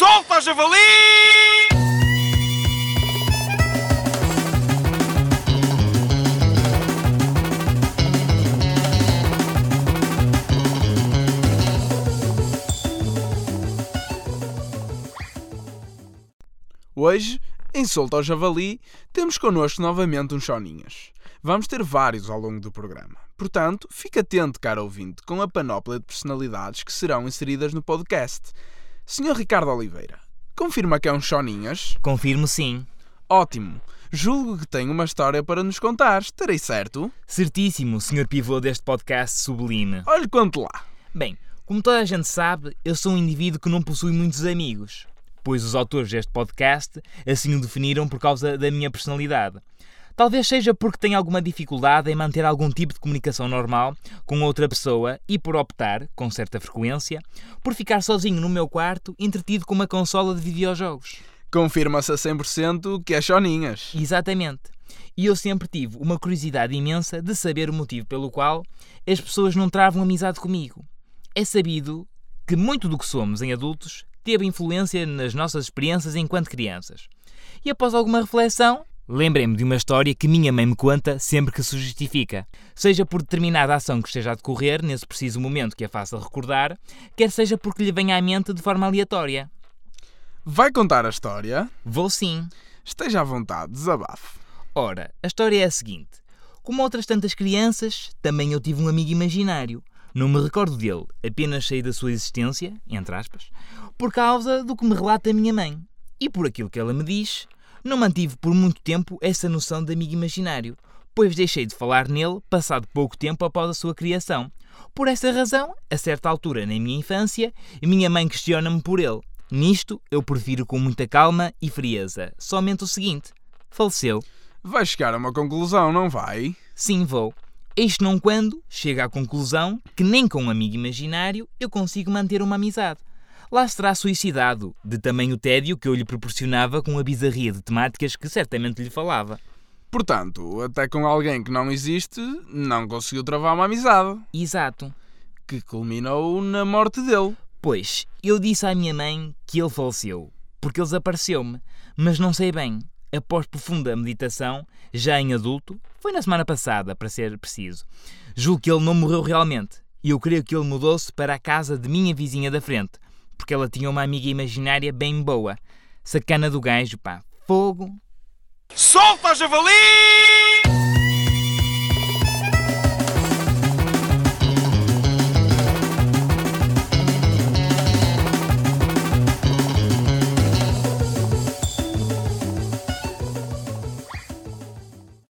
Solta, javali! Hoje, em Solta ao Javali, temos connosco novamente uns choninhas. Vamos ter vários ao longo do programa. Portanto, fique atento, caro ouvinte, com a panóplia de personalidades que serão inseridas no podcast. Senhor Ricardo Oliveira, confirma que é um choninhas? Confirmo sim. Ótimo! Julgo que tem uma história para nos contar. Estarei certo? Certíssimo, senhor pivô deste podcast sublime. Olhe quanto lá. Bem, como toda a gente sabe, eu sou um indivíduo que não possui muitos amigos, pois os autores deste podcast assim o definiram por causa da minha personalidade. Talvez seja porque tenho alguma dificuldade em manter algum tipo de comunicação normal com outra pessoa e por optar, com certa frequência, por ficar sozinho no meu quarto entretido com uma consola de videojogos. Confirma-se a 100% que é choninhas. Exatamente. E eu sempre tive uma curiosidade imensa de saber o motivo pelo qual as pessoas não travam amizade comigo. É sabido que muito do que somos em adultos teve influência nas nossas experiências enquanto crianças. E após alguma reflexão, lembrei-me de uma história que minha mãe me conta sempre que se justifica. Seja por determinada ação que esteja a decorrer nesse preciso momento que é fácil recordar, quer seja porque lhe venha à mente de forma aleatória. Vai contar a história? Vou sim. Esteja à vontade, desabafe. Ora, a história é a seguinte. Como outras tantas crianças, também eu tive um amigo imaginário. Não me recordo dele, apenas sei da sua existência, entre aspas, por causa do que me relata a minha mãe. E por aquilo que ela me diz, não mantive por muito tempo essa noção de amigo imaginário, pois deixei de falar nele passado pouco tempo após a sua criação. Por essa razão, a certa altura na minha infância, minha mãe questiona-me por ele. Nisto, eu prefiro com muita calma e frieza. Somente o seguinte: faleceu. Vai chegar a uma conclusão, não vai? Sim, vou. Eis não quando chega à conclusão que nem com um amigo imaginário eu consigo manter uma amizade. Lá se terá suicidado, de tamanho tédio que eu lhe proporcionava com a bizarria de temáticas que certamente lhe falava. Portanto, até com alguém que não existe, não conseguiu travar uma amizade, Exato. que culminou na morte dele. Pois, eu disse à minha mãe que ele faleceu, porque ele desapareceu-me, mas não sei bem. Após profunda meditação, já em adulto, foi na semana passada, para ser preciso, julgo que ele não morreu realmente, e eu creio que ele mudou-se para a casa de minha vizinha da frente, porque ela tinha uma amiga imaginária bem boa. Sacana do gajo, pá. Fogo. Solta, javali!